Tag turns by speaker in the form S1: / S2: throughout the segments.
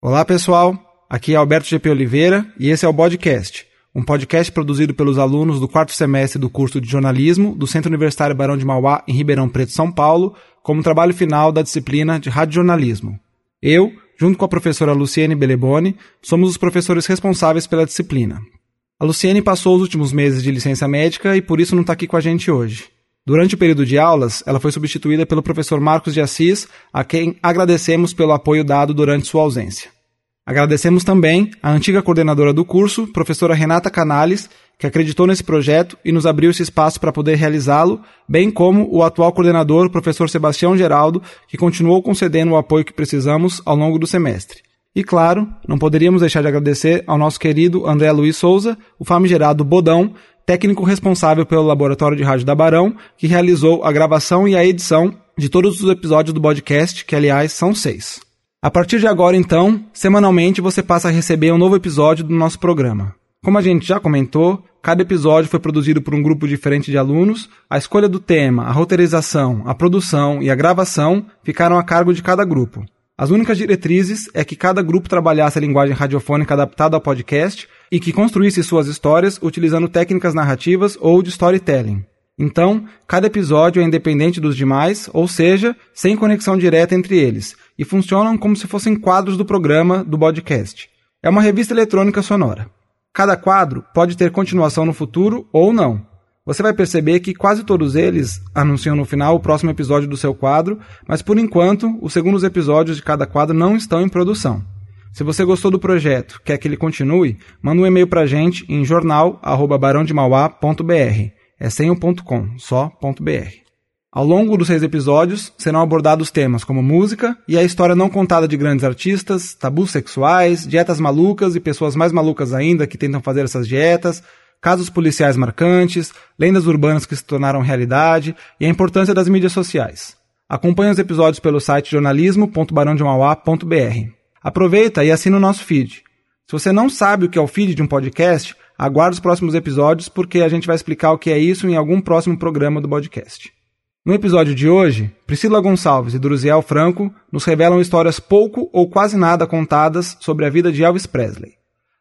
S1: Olá, pessoal. Aqui é Alberto GP Oliveira e esse é o Podcast, um podcast produzido pelos alunos do quarto semestre do curso de jornalismo do Centro Universitário Barão de Mauá, em Ribeirão Preto, São Paulo, como trabalho final da disciplina de radiojornalismo. Eu, junto com a professora Luciene Beleboni, somos os professores responsáveis pela disciplina. A Luciene passou os últimos meses de licença médica e por isso não está aqui com a gente hoje. Durante o período de aulas, ela foi substituída pelo professor Marcos de Assis, a quem agradecemos pelo apoio dado durante sua ausência. Agradecemos também a antiga coordenadora do curso, professora Renata Canales, que acreditou nesse projeto e nos abriu esse espaço para poder realizá-lo, bem como o atual coordenador, professor Sebastião Geraldo, que continuou concedendo o apoio que precisamos ao longo do semestre. E claro, não poderíamos deixar de agradecer ao nosso querido André Luiz Souza, o famigerado Bodão, técnico responsável pelo Laboratório de Rádio da Barão, que realizou a gravação e a edição de todos os episódios do podcast, que aliás são seis. A partir de agora, então, semanalmente você passa a receber um novo episódio do nosso programa. Como a gente já comentou, cada episódio foi produzido por um grupo diferente de alunos, a escolha do tema, a roteirização, a produção e a gravação ficaram a cargo de cada grupo. As únicas diretrizes é que cada grupo trabalhasse a linguagem radiofônica adaptada ao podcast e que construísse suas histórias utilizando técnicas narrativas ou de storytelling. Então, cada episódio é independente dos demais, ou seja, sem conexão direta entre eles, e funcionam como se fossem quadros do programa do podcast. É uma revista eletrônica sonora. Cada quadro pode ter continuação no futuro ou não. Você vai perceber que quase todos eles anunciam no final o próximo episódio do seu quadro, mas por enquanto, os segundos episódios de cada quadro não estão em produção. Se você gostou do projeto, quer que ele continue, manda um e-mail para gente em jornal@barãodemauá.br. É sem o ponto .com, só ponto .br. Ao longo dos seis episódios, serão abordados temas como música e a história não contada de grandes artistas, tabus sexuais, dietas malucas e pessoas mais malucas ainda que tentam fazer essas dietas, casos policiais marcantes, lendas urbanas que se tornaram realidade e a importância das mídias sociais. Acompanhe os episódios pelo site jornalismo.barãodemauá.br. Aproveita e assina o nosso feed. Se você não sabe o que é o feed de um podcast, aguarde os próximos episódios porque a gente vai explicar o que é isso em algum próximo programa do podcast. No episódio de hoje, Priscila Gonçalves e Druziel Franco nos revelam histórias pouco ou quase nada contadas sobre a vida de Elvis Presley.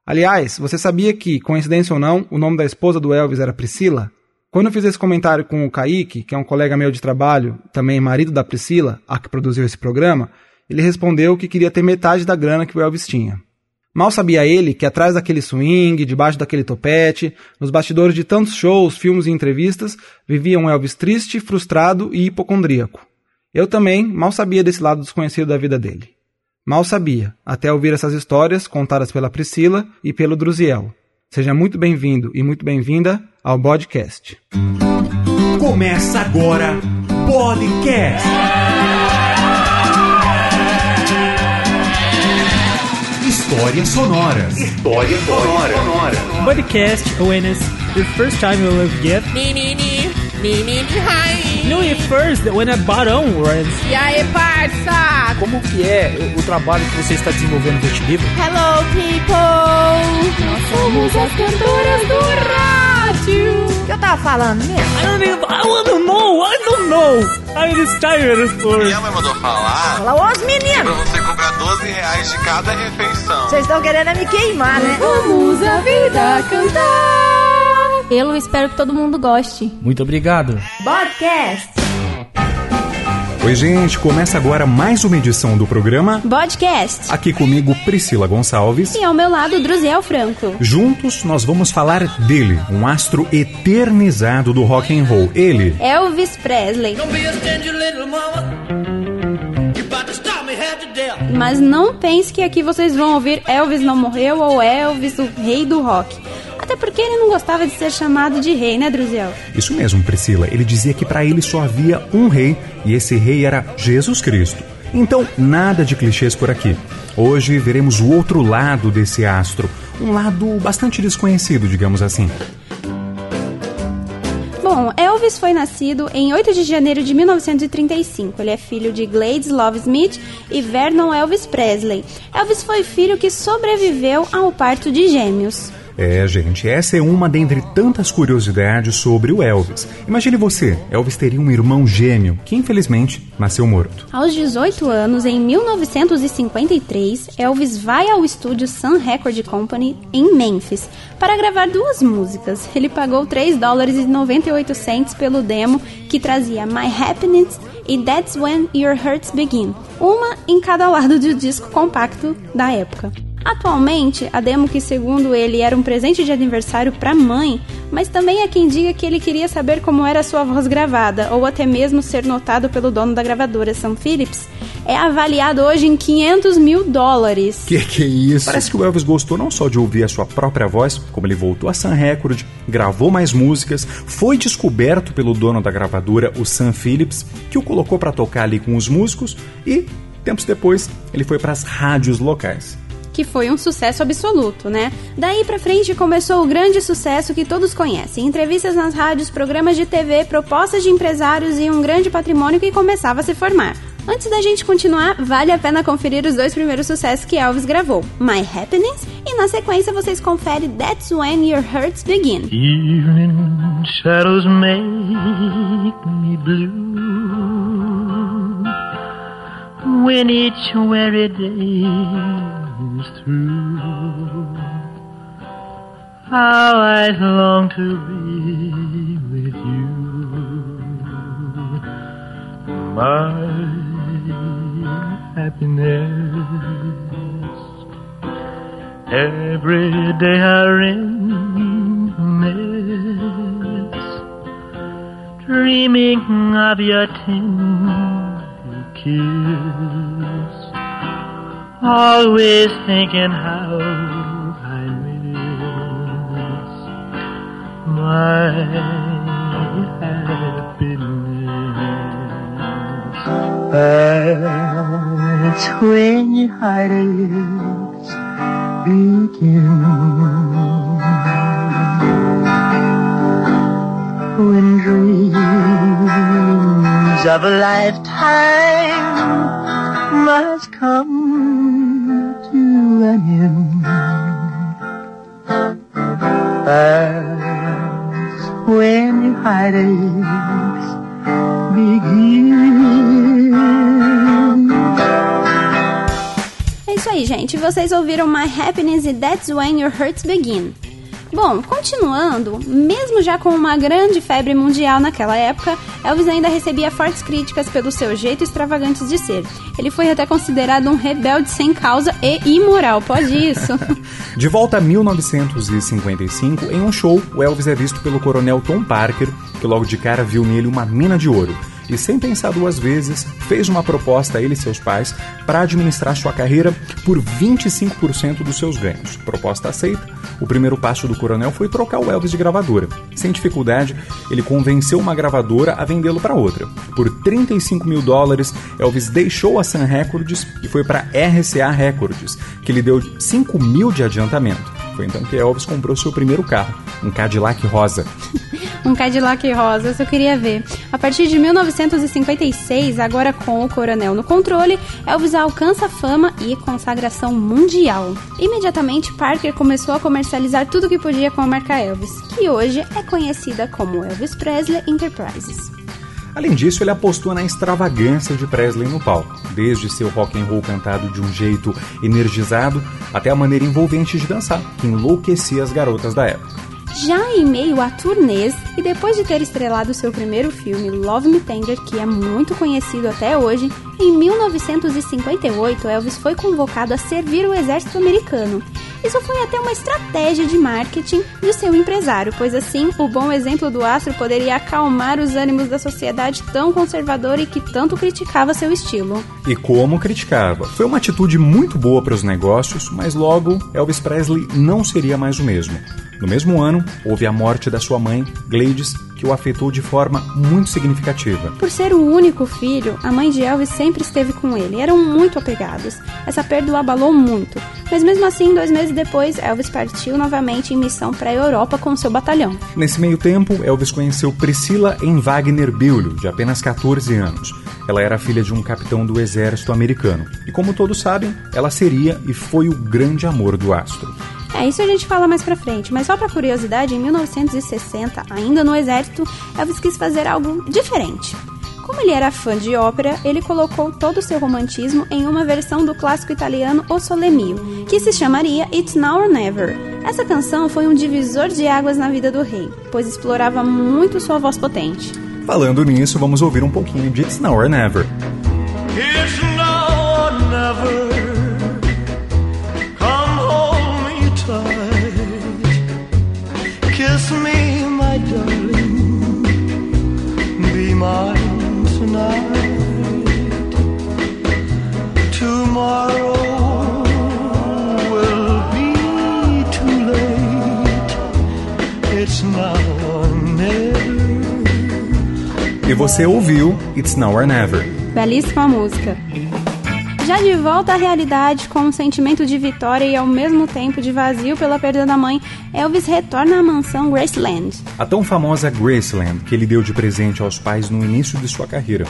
S1: Aliás, você sabia que, coincidência ou não, o nome da esposa do Elvis era Priscila? Quando eu fiz esse comentário com o Kaique, que é um colega meu de trabalho, também marido da Priscila, a que produziu esse programa, ele respondeu que queria ter metade da grana que o Elvis tinha. Mal sabia ele que atrás daquele swing, debaixo daquele topete, nos bastidores de tantos shows, filmes e entrevistas, vivia um Elvis triste, frustrado e hipocondríaco. Eu também mal sabia desse lado desconhecido da vida dele. Mal sabia, até ouvir essas histórias contadas pela Priscila e pelo Druziel. Seja muito bem-vindo e muito bem-vinda ao podcast.
S2: Começa agora, podcast. Histórias sonoras.
S3: Histórias sonoras.
S4: Podcast awareness. The first time you will get.
S5: Menini, menini, hi.
S4: No, it first when a barão runs.
S5: E aí, parça?
S4: Como que é o trabalho que você está desenvolvendo no Vertilivro?
S5: Hello, people. Nós somos as cantoras do rádio. O que eu tava falando mesmo?
S4: I don't, even, I don't know, I don't know. I'm tired for...
S3: Minha mãe mandou falar
S5: Fala, os
S3: pra
S5: meninos.
S3: você cobrar 12 reais de cada refeição.
S5: Vocês estão querendo me queimar, né? Vamos a vida cantar.
S6: Eu espero que todo mundo goste.
S4: Muito obrigado.
S5: Podcast.
S2: Oi, gente, começa agora mais uma edição do programa.
S6: Podcast.
S2: Aqui comigo, Priscila Gonçalves.
S6: E ao meu lado, Druziel Franco.
S2: Juntos nós vamos falar dele, um astro eternizado do rock and roll. Ele,
S6: Elvis Presley. Mas não pense que aqui vocês vão ouvir Elvis não morreu ou Elvis, o rei do rock. Até porque ele não gostava de ser chamado de rei, né, Druziel?
S2: isso mesmo, Priscila, ele dizia que para ele só havia um rei e esse rei era Jesus Cristo. Então, nada de clichês por aqui. Hoje veremos o outro lado desse astro, um lado bastante desconhecido, digamos assim.
S6: Bom, Elvis foi nascido em 8 de janeiro de 1935. Ele é filho de Gladys Love Smith e Vernon Elvis Presley. Elvis foi filho que sobreviveu ao parto de gêmeos.
S2: É, gente, essa é uma dentre tantas curiosidades sobre o Elvis. Imagine você, Elvis teria um irmão gêmeo que infelizmente nasceu morto.
S6: Aos 18 anos, em 1953, Elvis vai ao estúdio Sun Record Company em Memphis para gravar duas músicas. Ele pagou 3 dólares e 98 cents pelo demo que trazia My Happiness e That's When Your Hurts Begin, uma em cada lado do disco compacto da época. Atualmente, a demo que segundo ele era um presente de aniversário para a mãe, mas também há quem diga que ele queria saber como era sua voz gravada, ou até mesmo ser notado pelo dono da gravadora, Sam Phillips, é avaliado hoje em 500 mil dólares.
S2: Que que é isso? Parece que o Elvis gostou não só de ouvir a sua própria voz, como ele voltou a Sun Record, gravou mais músicas, foi descoberto pelo dono da gravadora, o Sam Phillips, que o colocou para tocar ali com os músicos e tempos depois ele foi para as rádios locais
S6: que foi um sucesso absoluto, né? Daí pra frente começou o grande sucesso que todos conhecem: entrevistas nas rádios, programas de TV, propostas de empresários e um grande patrimônio que começava a se formar. Antes da gente continuar, vale a pena conferir os dois primeiros sucessos que Elvis gravou: My Happiness e na sequência vocês conferem That's When Your Hurts Begin.
S7: Evening shadows make me blue when each weary day is through. How I long to be with you, my happiness. Every day I reminisce, dreaming of your tender kiss always thinking how I miss my happiness. That's when your heartaches begin. When dreams of a lifetime must come to an end. That's when your heartaches begin.
S6: É isso aí, gente. Vocês ouviram My Happiness e That's When Your Hurts Begin. Bom, continuando, mesmo já com uma grande febre mundial naquela época, Elvis ainda recebia fortes críticas pelo seu jeito extravagante de ser. Ele foi até considerado um rebelde sem causa e imoral, pode isso?
S2: de volta a 1955, em um show, o Elvis é visto pelo coronel Tom Parker, que logo de cara viu nele uma mina de ouro e, sem pensar duas vezes, fez uma proposta a ele e seus pais para administrar sua carreira por 25% dos seus ganhos. Proposta aceita, o primeiro passo do coronel foi trocar o Elvis de gravadora. Sem dificuldade, ele convenceu uma gravadora a vendê-lo para outra. Por 35 mil dólares, Elvis deixou a Sun Records e foi para RCA Records, que lhe deu 5 mil de adiantamento. Foi então que Elvis comprou seu primeiro carro, um Cadillac rosa.
S6: Um Cadillac rosa, eu queria ver. A partir de 1956, agora com o Coronel no controle, Elvis alcança fama e consagração mundial. Imediatamente, Parker começou a comercializar tudo que podia com a marca Elvis, que hoje é conhecida como Elvis Presley Enterprises.
S2: Além disso, ele apostou na extravagância de Presley no palco, desde seu rock and roll cantado de um jeito energizado até a maneira envolvente de dançar, que enlouquecia as garotas da época.
S6: Já em meio a turnês e depois de ter estrelado seu primeiro filme Love Me Tender, que é muito conhecido até hoje, em 1958 Elvis foi convocado a servir o exército americano. Isso foi até uma estratégia de marketing do seu empresário, pois assim o bom exemplo do astro poderia acalmar os ânimos da sociedade tão conservadora e que tanto criticava seu estilo.
S2: E como criticava? Foi uma atitude muito boa para os negócios, mas logo Elvis Presley não seria mais o mesmo. No mesmo ano, houve a morte da sua mãe, Gladys, que o afetou de forma muito significativa.
S6: Por ser o único filho, a mãe de Elvis sempre esteve com ele. Eram muito apegados. Essa perda o abalou muito. Mas mesmo assim, dois meses depois, Elvis partiu novamente em missão para a Europa com seu batalhão.
S2: Nesse meio tempo, Elvis conheceu Priscila em Wagner Bülow, de apenas 14 anos. Ela era filha de um capitão do exército americano. E como todos sabem, ela seria e foi o grande amor do astro.
S6: É, isso a gente fala mais pra frente, mas só pra curiosidade, em 1960, ainda no exército, Elvis quis fazer algo diferente. Como ele era fã de ópera, ele colocou todo o seu romantismo em uma versão do clássico italiano O Sole Mio, que se chamaria It's Now or Never. Essa canção foi um divisor de águas na vida do rei, pois explorava muito sua voz potente.
S2: Falando nisso, vamos ouvir um pouquinho de It's Now or Never.
S7: It's mine tonight. Tomorrow will be too late. It's now or never.
S2: E você ouviu It's Now or Never.
S6: Belíssima música. Já de volta à realidade, com um sentimento de vitória e ao mesmo tempo de vazio pela perda da mãe, Elvis retorna à mansão Graceland.
S2: A tão famosa Graceland, que ele deu de presente aos pais no início de sua carreira.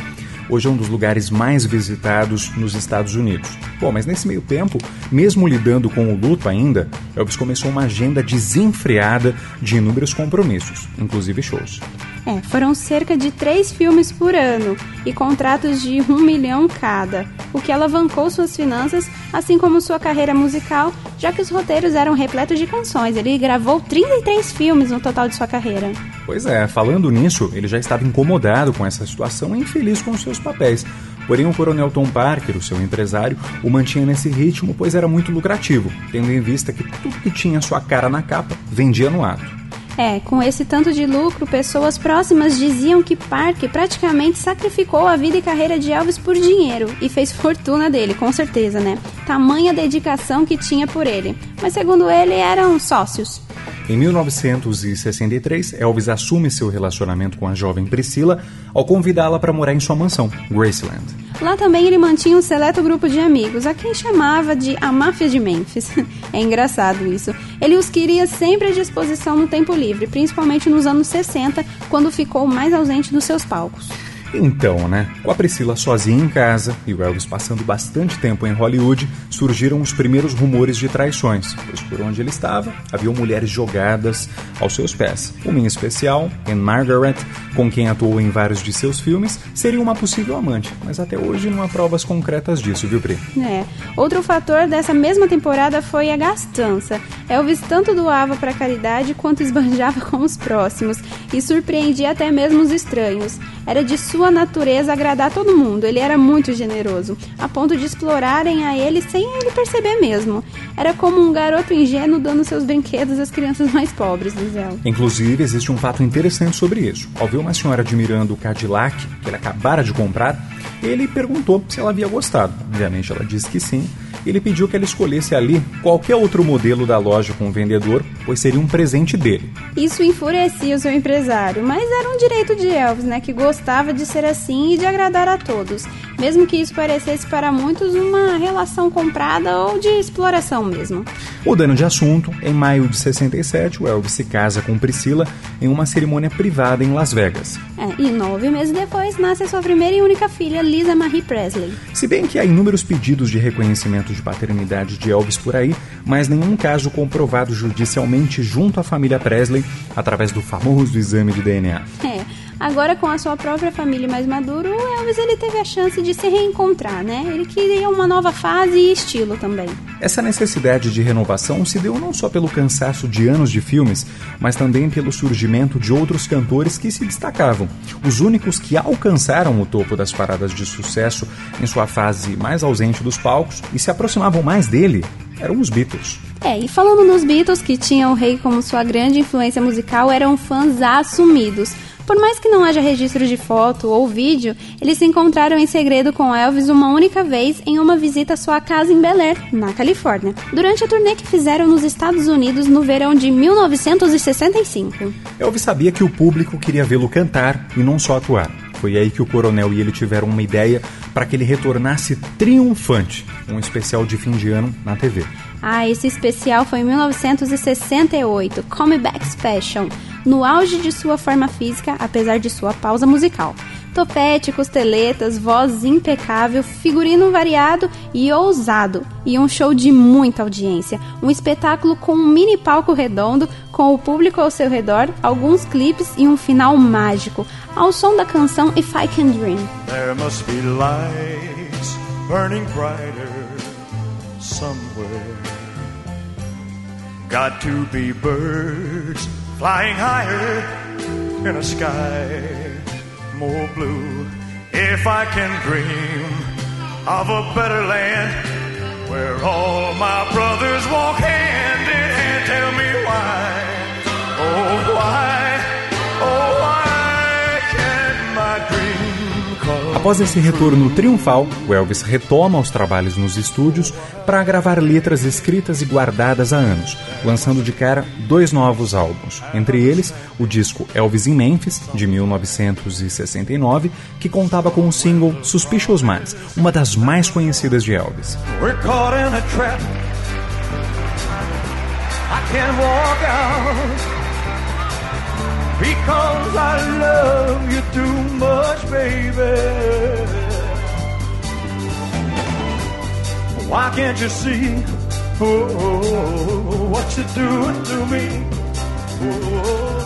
S2: Hoje é um dos lugares mais visitados nos Estados Unidos. Bom, mas nesse meio tempo, mesmo lidando com o luto ainda, Elvis começou uma agenda desenfreada de inúmeros compromissos, inclusive shows.
S6: É, foram cerca de três filmes por ano e contratos de um milhão cada, o que alavancou suas finanças, assim como sua carreira musical, já que os roteiros eram repletos de canções. Ele gravou 33 filmes no total de sua carreira.
S2: Pois é, falando nisso, ele já estava incomodado com essa situação e infeliz com seus papéis. Porém, o coronel Tom Parker, o seu empresário, o mantinha nesse ritmo, pois era muito lucrativo, tendo em vista que tudo que tinha sua cara na capa vendia no ato.
S6: É, com esse tanto de lucro, pessoas próximas diziam que Parker praticamente sacrificou a vida e carreira de Elvis por dinheiro e fez fortuna dele, com certeza, né? Tamanha dedicação que tinha por ele. Mas segundo ele, eram sócios.
S2: Em 1963, Elvis assume seu relacionamento com a jovem Priscila ao convidá-la para morar em sua mansão, Graceland.
S6: Lá também ele mantinha um seleto grupo de amigos, a quem chamava de a máfia de Memphis. é engraçado isso. Ele os queria sempre à disposição no tempo livre, principalmente nos anos 60, quando ficou mais ausente dos seus palcos.
S2: Então, né, com a Priscila sozinha em casa e o Elvis passando bastante tempo em Hollywood, surgiram os primeiros rumores de traições, pois por onde ele estava, haviam mulheres jogadas aos seus pés. Uma em especial, Anne Margaret, com quem atuou em vários de seus filmes, seria uma possível amante, mas até hoje não há provas concretas disso, viu, Pri?
S6: É. Outro fator dessa mesma temporada foi a gastança. Elvis tanto doava para caridade quanto esbanjava com os próximos e surpreendia até mesmo os estranhos. Era de sua natureza agradar todo mundo. Ele era muito generoso, a ponto de explorarem a ele sem ele perceber mesmo. Era como um garoto ingênuo dando seus brinquedos às crianças mais pobres, diz ela.
S2: Inclusive, existe um fato interessante sobre isso. Ao ver uma senhora admirando o Cadillac, que ele acabara de comprar, ele perguntou se ela havia gostado. Obviamente, ela disse que sim. Ele pediu que ela escolhesse ali qualquer outro modelo da loja com o vendedor, pois seria um presente dele.
S6: Isso enfurecia o seu empresário, mas era um direito de Elvis, né, que gostava de ser assim e de agradar a todos, mesmo que isso parecesse para muitos uma relação comprada ou de exploração mesmo.
S2: Mudando de assunto, em maio de 67, o Elvis se casa com Priscila em uma cerimônia privada em Las Vegas.
S6: É, e nove meses depois nasce a sua primeira e única filha, Lisa Marie Presley.
S2: Se bem que há inúmeros pedidos de reconhecimento de paternidade de Elvis por aí, mas nenhum caso comprovado judicialmente junto à família Presley através do famoso exame de DNA.
S6: É, agora com a sua própria família mais maduro, o Elvis ele teve a chance de se reencontrar, né? Ele queria uma nova fase e estilo também.
S2: Essa necessidade de renovação se deu não só pelo cansaço de anos de filmes, mas também pelo surgimento de outros cantores que se destacavam. Os únicos que alcançaram o topo das paradas de sucesso em sua fase mais ausente dos palcos e se aproximavam mais dele eram os Beatles.
S6: É, e falando nos Beatles, que tinham o rei como sua grande influência musical, eram fãs assumidos. Por mais que não haja registro de foto ou vídeo, eles se encontraram em segredo com Elvis uma única vez em uma visita à sua casa em Bel Air, na Califórnia, durante a turnê que fizeram nos Estados Unidos no verão de 1965.
S2: Elvis sabia que o público queria vê-lo cantar e não só atuar. Foi aí que o coronel e ele tiveram uma ideia para que ele retornasse triunfante, um especial de fim de ano na TV.
S6: Ah, esse especial foi em 1968, Come Back Special, no auge de sua forma física, apesar de sua pausa musical. Topete, costeletas, voz impecável, figurino variado e ousado. E um show de muita audiência. Um espetáculo com um mini palco redondo, com o público ao seu redor, alguns clipes e um final mágico. Ao som da canção If I Can Dream.
S8: There must be lights burning brighter somewhere. Got to be birds flying higher in a sky more blue. If I can dream of a better land where all my brothers walk hand in hand, tell me why, oh why, oh
S2: Após esse retorno triunfal, o Elvis retoma os trabalhos nos estúdios para gravar letras escritas e guardadas há anos, lançando de cara dois novos álbuns, entre eles o disco Elvis em Memphis, de 1969, que contava com o single Suspicious Minds, uma das mais conhecidas de Elvis.
S8: We're because I love you too much, baby. Why can't you see oh, what you're doing to me? Oh,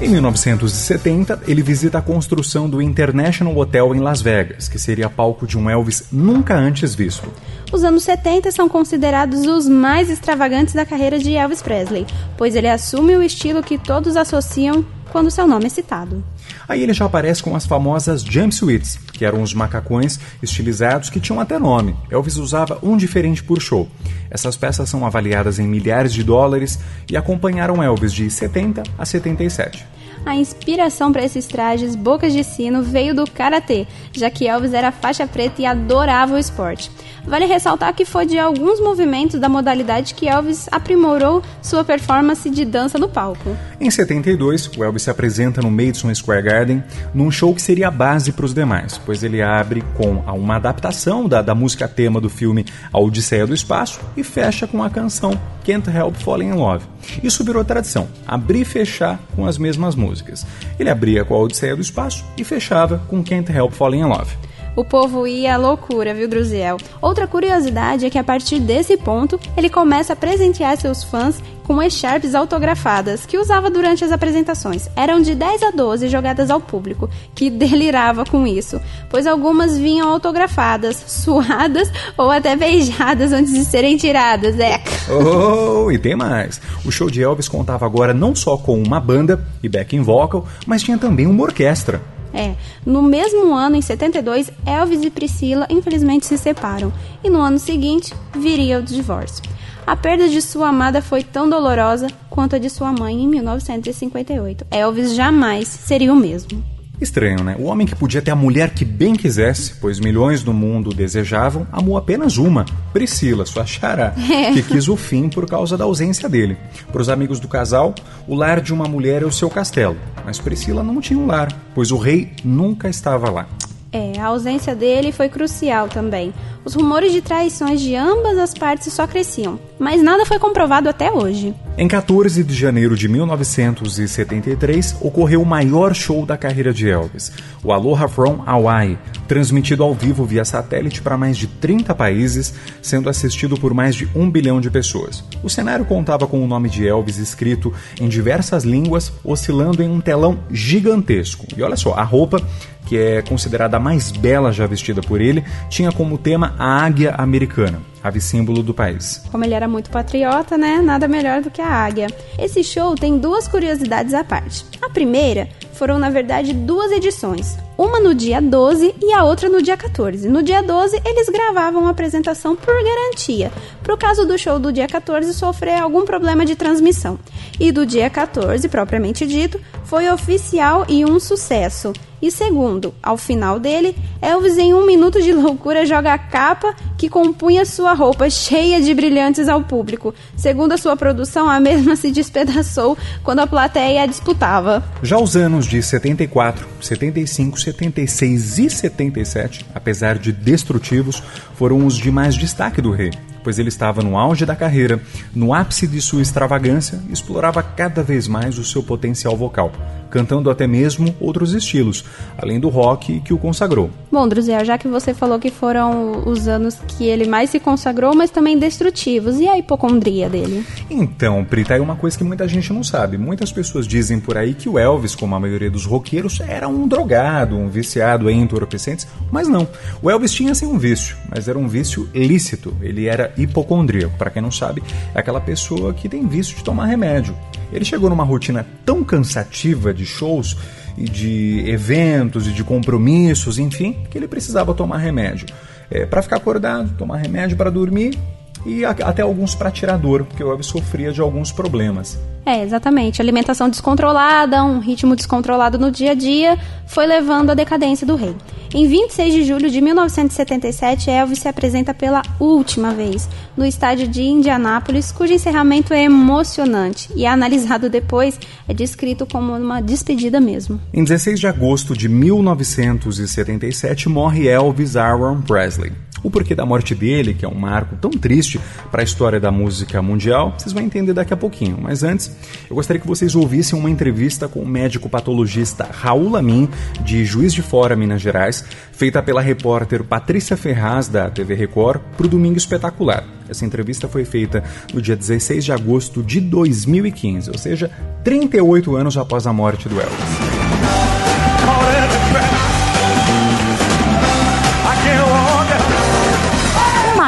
S2: Em 1970, ele visita a construção do International Hotel em Las Vegas, que seria palco de um Elvis nunca antes visto.
S6: Os anos 70 são considerados os mais extravagantes da carreira de Elvis Presley, pois ele assume o estilo que todos associam quando seu nome é citado.
S2: Aí ele já aparece com as famosas jumpsuits, que eram os macacões estilizados que tinham até nome. Elvis usava um diferente por show. Essas peças são avaliadas em milhares de dólares e acompanharam Elvis de 70 a 77.
S6: A inspiração para esses trajes bocas de sino veio do karatê, já que Elvis era faixa preta e adorava o esporte. Vale ressaltar que foi de alguns movimentos da modalidade que Elvis aprimorou sua performance de dança no palco.
S2: Em 72, o Elvis se apresenta no Madison Square Garden num show que seria a base para os demais, pois ele abre com uma adaptação da, da música tema do filme A Odisseia do Espaço e fecha com a canção Can't Help Falling in Love. Isso virou tradição, abrir e fechar com as mesmas músicas. Ele abria com a Odisseia do Espaço e fechava com Can't Help Falling in Love.
S6: O povo ia à loucura, viu, Druziel? Outra curiosidade é que a partir desse ponto, ele começa a presentear seus fãs com echarpes autografadas que usava durante as apresentações. Eram de 10 a 12 jogadas ao público, que delirava com isso, pois algumas vinham autografadas, suadas ou até beijadas antes de serem tiradas, é.
S2: Oh, e tem mais. O show de Elvis contava agora não só com uma banda e backing vocal, mas tinha também uma orquestra.
S6: É, no mesmo ano, em 72, Elvis e Priscila infelizmente se separam, e no ano seguinte viria o divórcio. A perda de sua amada foi tão dolorosa quanto a de sua mãe em 1958. Elvis jamais seria o mesmo.
S2: Estranho, né? O homem que podia ter a mulher que bem quisesse, pois milhões no mundo desejavam, amou apenas uma, Priscila, sua xará,
S6: É.
S2: que quis o fim por causa da ausência dele. Para os amigos do casal, o lar de uma mulher é o seu castelo, mas Priscila não tinha um lar, pois o rei nunca estava lá.
S6: É, a ausência dele foi crucial também. Os rumores de traições de ambas as partes só cresciam, mas nada foi comprovado até hoje.
S2: Em 14 de janeiro de 1973, ocorreu o maior show da carreira de Elvis, o Aloha From Hawaii, transmitido ao vivo via satélite para mais de 30 países, sendo assistido por mais de um bilhão de pessoas. O cenário contava com o nome de Elvis escrito em diversas línguas, oscilando em um telão gigantesco. E olha só, a roupa que é considerada a mais bela já vestida por ele, tinha como tema a águia americana, ave símbolo do país.
S6: Como ele era muito patriota, né? Nada melhor do que a águia. Esse show tem duas curiosidades à parte. A primeira foram, na verdade, duas edições. Uma no dia 12 e a outra no dia 14. No dia 12, eles gravavam a apresentação por garantia, para o caso do show do dia 14 sofrer algum problema de transmissão. E do dia 14, propriamente dito, foi oficial e um sucesso. E segundo, ao final dele, Elvis em um minuto de loucura joga a capa que compunha sua roupa cheia de brilhantes ao público. Segundo a sua produção, a mesma se despedaçou quando a plateia a disputava.
S2: Já os anos de 74, 75, 76 e 77, apesar de destrutivos, foram os de mais destaque do rei. pois ele estava no auge da carreira, no ápice de sua extravagância explorava cada vez mais o seu potencial vocal, cantando até mesmo outros estilos, além do rock que o consagrou.
S6: Bom, Druziel, já que você falou que foram os anos que ele mais se consagrou, mas também destrutivos, e a hipocondria dele?
S2: Então, Prita, é uma coisa que muita gente não sabe. Muitas pessoas dizem por aí que o Elvis, como a maioria dos roqueiros, era um drogado, um viciado em entorpecentes, mas não. O Elvis tinha sim um vício, mas era um vício lícito. Ele era hipocondríaco. Para quem não sabe, é aquela pessoa que tem vício de tomar remédio. Ele chegou numa rotina tão cansativa de shows e de eventos e de compromissos, enfim, que ele precisava tomar remédio. É, para ficar acordado, tomar remédio para dormir e a- até alguns para tirar dor, porque o Elvis sofria de alguns problemas.
S6: É, exatamente. Alimentação descontrolada, um ritmo descontrolado no dia a dia, foi levando à decadência do rei. Em 26 de julho de 1977, Elvis se apresenta pela última vez no estádio de Indianápolis, cujo encerramento é emocionante e, analisado depois, é descrito como uma despedida mesmo.
S2: Em 16 de agosto de 1977 morre Elvis Aaron Presley. O porquê da morte dele, que é um marco tão triste para a história da música mundial, vocês vão entender daqui a pouquinho. Mas antes, eu gostaria que vocês ouvissem uma entrevista com o médico patologista Raul Lamin, de Juiz de Fora, Minas Gerais, feita pela repórter Patrícia Ferraz, da TV Record, para o Domingo Espetacular. Essa entrevista foi feita no dia 16 de agosto de 2015, ou seja, 38 anos após a morte do Elvis.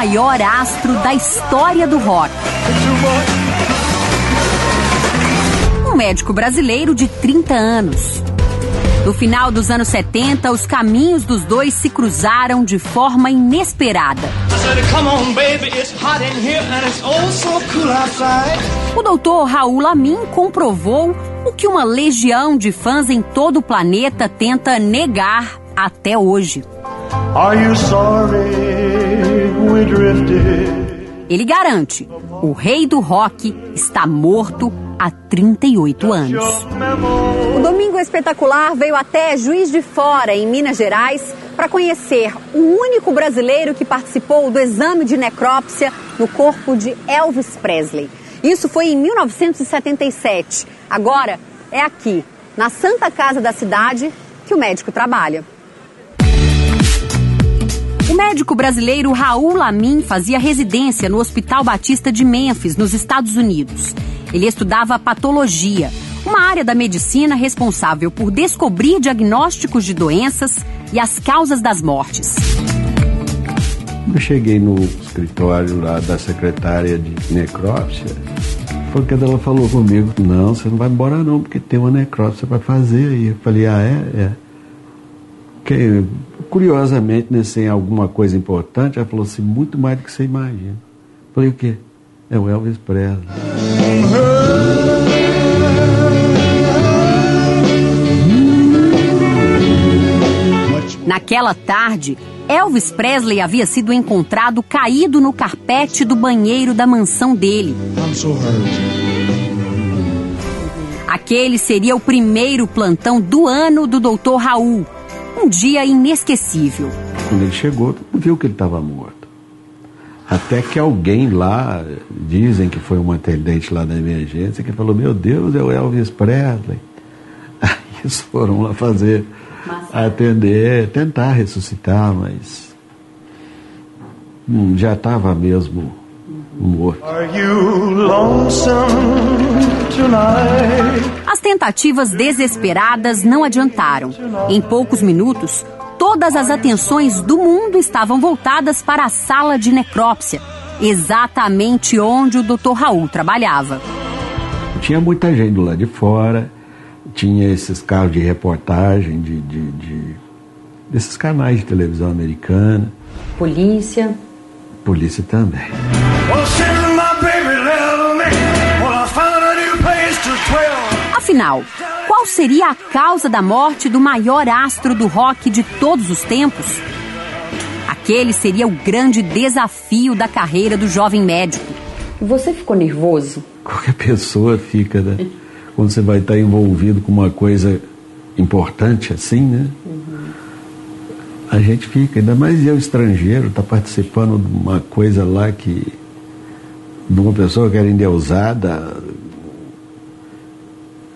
S9: Maior astro da história do rock. Um médico brasileiro de 30 anos. No final dos anos 70, os caminhos dos dois se cruzaram de forma inesperada. O doutor Raul Lamin comprovou o que uma legião de fãs em todo o planeta tenta negar até hoje. Ele garante: o rei do rock está morto há 38 anos.
S10: O Domingo Espetacular veio até Juiz de Fora, em Minas Gerais, para conhecer o único brasileiro que participou do exame de necrópsia no corpo de Elvis Presley. Isso foi em 1977. Agora é aqui, na Santa Casa da cidade, que o médico trabalha.
S9: O médico brasileiro Raul Lamin fazia residência no Hospital Batista de Memphis, nos Estados Unidos. Ele estudava patologia, uma área da medicina responsável por descobrir diagnósticos de doenças e as causas das mortes.
S11: Eu cheguei no escritório lá da secretária de necrópsia. Foi quando ela falou comigo: Não, você não vai embora não, porque tem uma necrópsia para fazer aí. Eu falei: Ah, é? É. Que, curiosamente, né, sem alguma coisa importante, ela falou assim: Muito mais do que você imagina. Eu falei: O quê? É o Elvis Presley.
S9: Naquela tarde, Elvis Presley havia sido encontrado caído no carpete do banheiro da mansão dele. Aquele seria o primeiro plantão do ano do Dr. Raul. Um dia inesquecível.
S11: Quando ele chegou, todo mundo viu que ele estava morto. Até que alguém lá, dizem que foi um atendente lá da emergência, que falou: Meu Deus, é o Elvis Presley. Aí eles foram lá fazer, atender, tentar ressuscitar, mas hum, já estava mesmo morto.
S8: Are you lonesome tonight?
S9: As tentativas desesperadas não adiantaram. Em poucos minutos, todas as atenções do mundo estavam voltadas para a sala de necrópsia, exatamente onde o Dr. Raul trabalhava.
S11: Tinha muita gente do lado de fora, tinha esses carros de reportagem, de, de, de- desses canais de televisão americana,
S10: Polícia.
S11: polícia também.
S8: Well,
S9: Afinal, qual seria a causa da morte do maior astro do rock de todos os tempos? Aquele seria o grande desafio da carreira do jovem médico.
S10: Você ficou nervoso?
S11: Qualquer pessoa fica, né? Quando você vai estar envolvido com uma coisa importante assim, né? A gente fica, ainda mais eu estrangeiro, tá participando de uma coisa lá que de uma pessoa que era endeusada,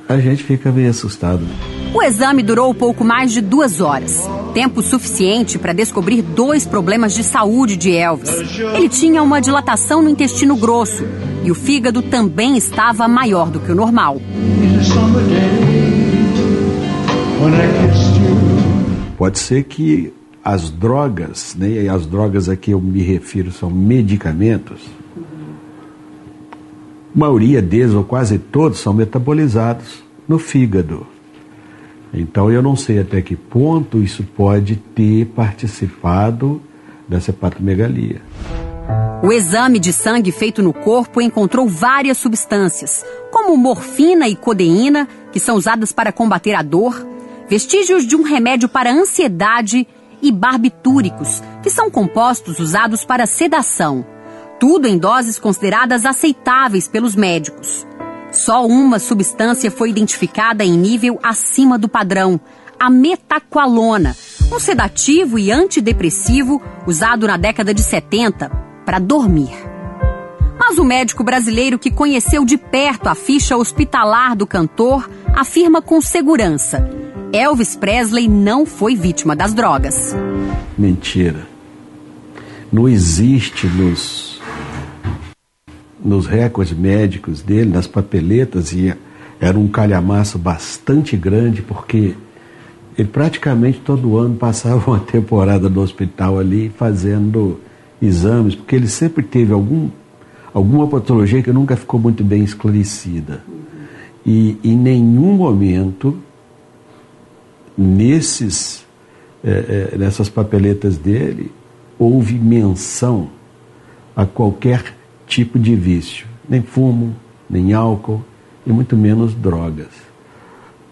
S11: a gente fica meio assustado.
S9: O exame durou pouco mais de duas horas. Tempo suficiente para descobrir dois problemas de saúde de Elvis. Ele tinha uma dilatação no intestino grosso e o fígado também estava maior do que o normal.
S11: Pode ser que as drogas, né, e as drogas a que eu me refiro são medicamentos, a maioria deles, ou quase todos, são metabolizados no fígado. Então eu não sei até que ponto isso pode ter participado dessa hepatomegalia.
S9: O exame de sangue feito no corpo encontrou várias substâncias, como morfina e codeína, que são usadas para combater a dor, vestígios de um remédio para ansiedade e barbitúricos, que são compostos usados para sedação. Tudo em doses consideradas aceitáveis pelos médicos. Só uma substância foi identificada em nível acima do padrão, a metaqualona, um sedativo e antidepressivo usado na década de 70 para dormir. Mas o médico brasileiro que conheceu de perto a ficha hospitalar do cantor afirma com segurança: Elvis Presley não foi vítima das drogas.
S11: Mentira. Não existe nos nos recordes médicos dele, nas papeletas, e era um calhamaço bastante grande, porque ele praticamente todo ano passava uma temporada no hospital ali fazendo exames, porque ele sempre teve algum, alguma patologia que nunca ficou muito bem esclarecida. E em nenhum momento, nesses, é, é, nessas papeletas dele, houve menção a qualquer tipo de vício, nem fumo, nem álcool e muito menos drogas.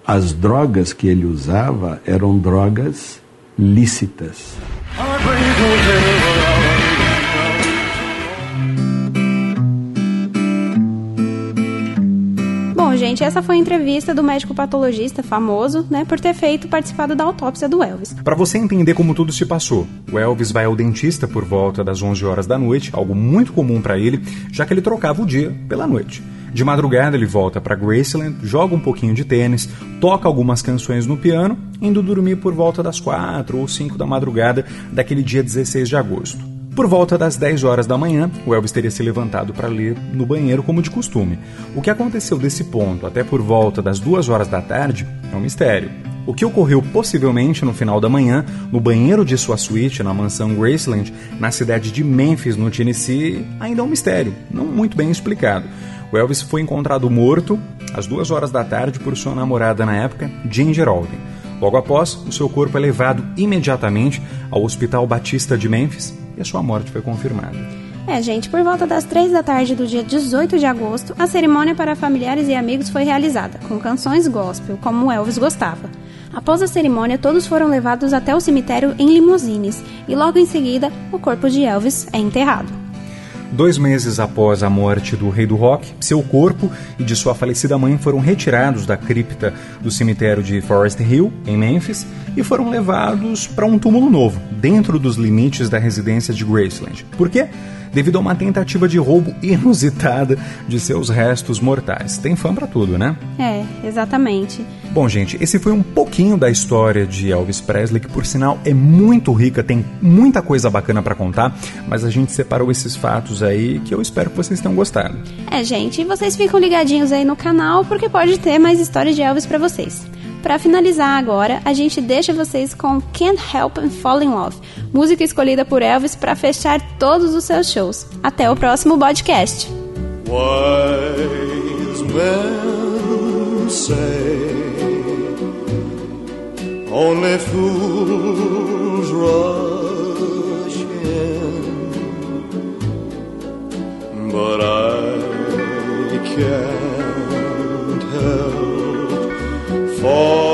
S11: As drogas que ele usava eram drogas lícitas.
S6: Bom, gente, essa foi a entrevista do médico patologista famoso, né, por ter feito participado da autópsia do Elvis.
S2: Para você entender como tudo se passou, o Elvis vai ao dentista por volta das 11 horas da noite, algo muito comum para ele, já que ele trocava o dia pela noite. De madrugada ele volta para Graceland, joga um pouquinho de tênis, toca algumas canções no piano, indo dormir por volta das 4 ou 5 da madrugada daquele dia 16 de agosto. Por volta das 10 horas da manhã, o Elvis teria se levantado para ler no banheiro como de costume. O que aconteceu desse ponto até por volta das 2 horas da tarde é um mistério. O que ocorreu possivelmente no final da manhã, no banheiro de sua suíte na mansão Graceland, na cidade de Memphis, no Tennessee, ainda é um mistério, não muito bem explicado. O Elvis foi encontrado morto às 2 horas da tarde por sua namorada na época, Ginger Alden. Logo após, o seu corpo é levado imediatamente ao Hospital Batista de Memphis e a sua morte foi confirmada.
S6: É, gente, por volta das três da tarde do dia 18 de agosto, a cerimônia para familiares e amigos foi realizada, com canções gospel, como Elvis gostava. Após a cerimônia, todos foram levados até o cemitério em limusines e logo em seguida, o corpo de Elvis é enterrado.
S2: Dois meses após a morte do rei do rock, seu corpo e de sua falecida mãe foram retirados da cripta do cemitério de Forest Hill, em Memphis, e foram levados para um túmulo novo, dentro dos limites da residência de Graceland. Por quê? Devido a uma tentativa de roubo inusitada de seus restos mortais. Tem fã para tudo, né?
S6: É, exatamente.
S2: Bom, gente, esse foi um pouquinho da história de Elvis Presley, que por sinal é muito rica, tem muita coisa bacana para contar, mas a gente separou esses fatos aí que eu espero que vocês tenham gostado.
S6: É, gente, e vocês ficam ligadinhos aí no canal porque pode ter mais histórias de Elvis para vocês. Para finalizar agora, a gente deixa vocês com Can't Help and Fall in Love, música escolhida por Elvis para fechar todos os seus shows. Até o próximo podcast.
S8: Wise men say only fools rush in, but I can't falling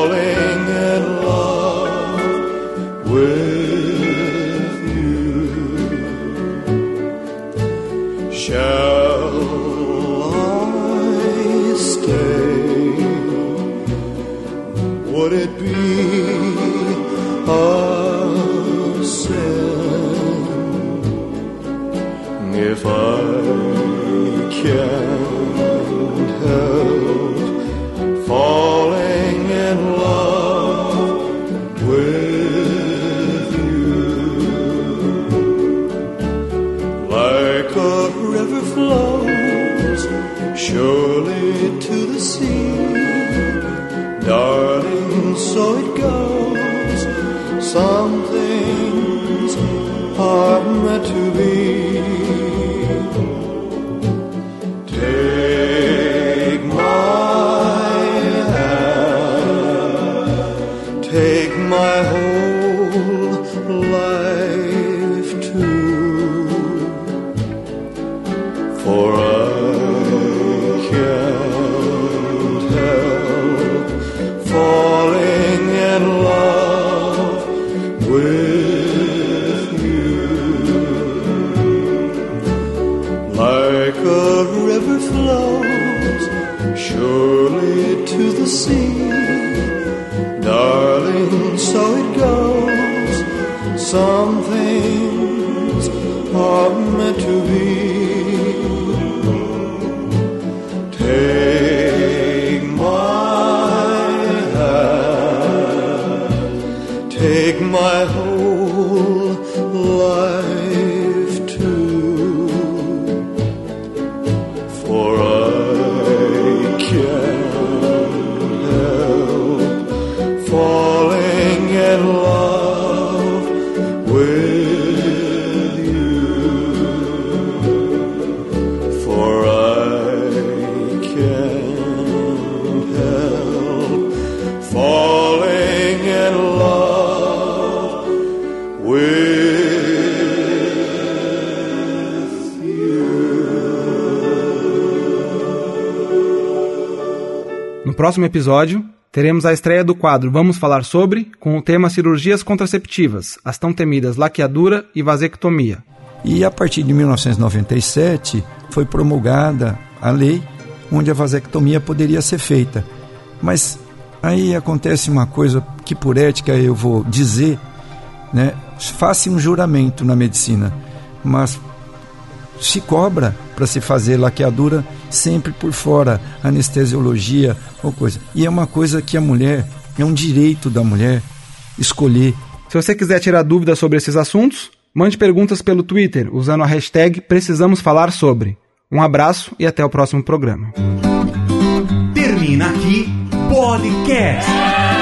S1: próximo episódio, teremos a estreia do quadro Vamos Falar Sobre, com o tema Cirurgias Contraceptivas, as tão temidas laqueadura e vasectomia.
S12: E a partir de 1997 foi promulgada a lei onde a vasectomia poderia ser feita. Mas aí acontece uma coisa que por ética eu vou dizer, né? Faça um juramento na medicina, mas se cobra para se fazer laqueadura sempre por fora, anestesiologia ou coisa. E é uma coisa que a mulher, é um direito da mulher escolher.
S1: Se você quiser tirar dúvidas sobre esses assuntos, mande perguntas pelo Twitter usando a hashtag Precisamos Falar Sobre. Um abraço e até o próximo programa.
S2: Termina aqui podcast.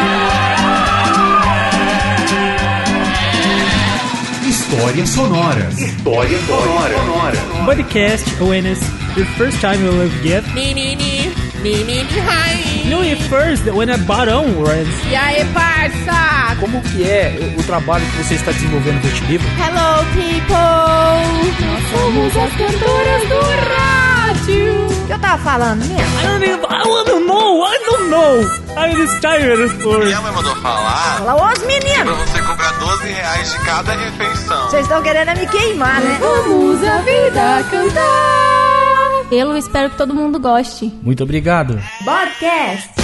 S2: Histórias sonoras. Histórias sonoras.
S4: Podcast when it's the first time you will get.
S5: Me, me, me, me, me, me, hi.
S4: No, at first, when a barão runs.
S5: E aí, parça?
S13: Como que é o trabalho que você está desenvolvendo no Vertilivro?
S5: Hello, people! Nós somos as cantoras do rádio. O que eu tava falando mesmo?
S4: I don't even, I don't know, I don't know. I'm just tired for...
S3: Minha mãe mandou falar
S5: Fala, os
S3: pra
S5: meninos!
S3: você cobrar 12 reais de cada refeição.
S5: Vocês estão querendo me queimar, né?
S6: Vamos a vida cantar. Eu espero que todo mundo goste.
S13: Muito obrigado.
S5: Podcast!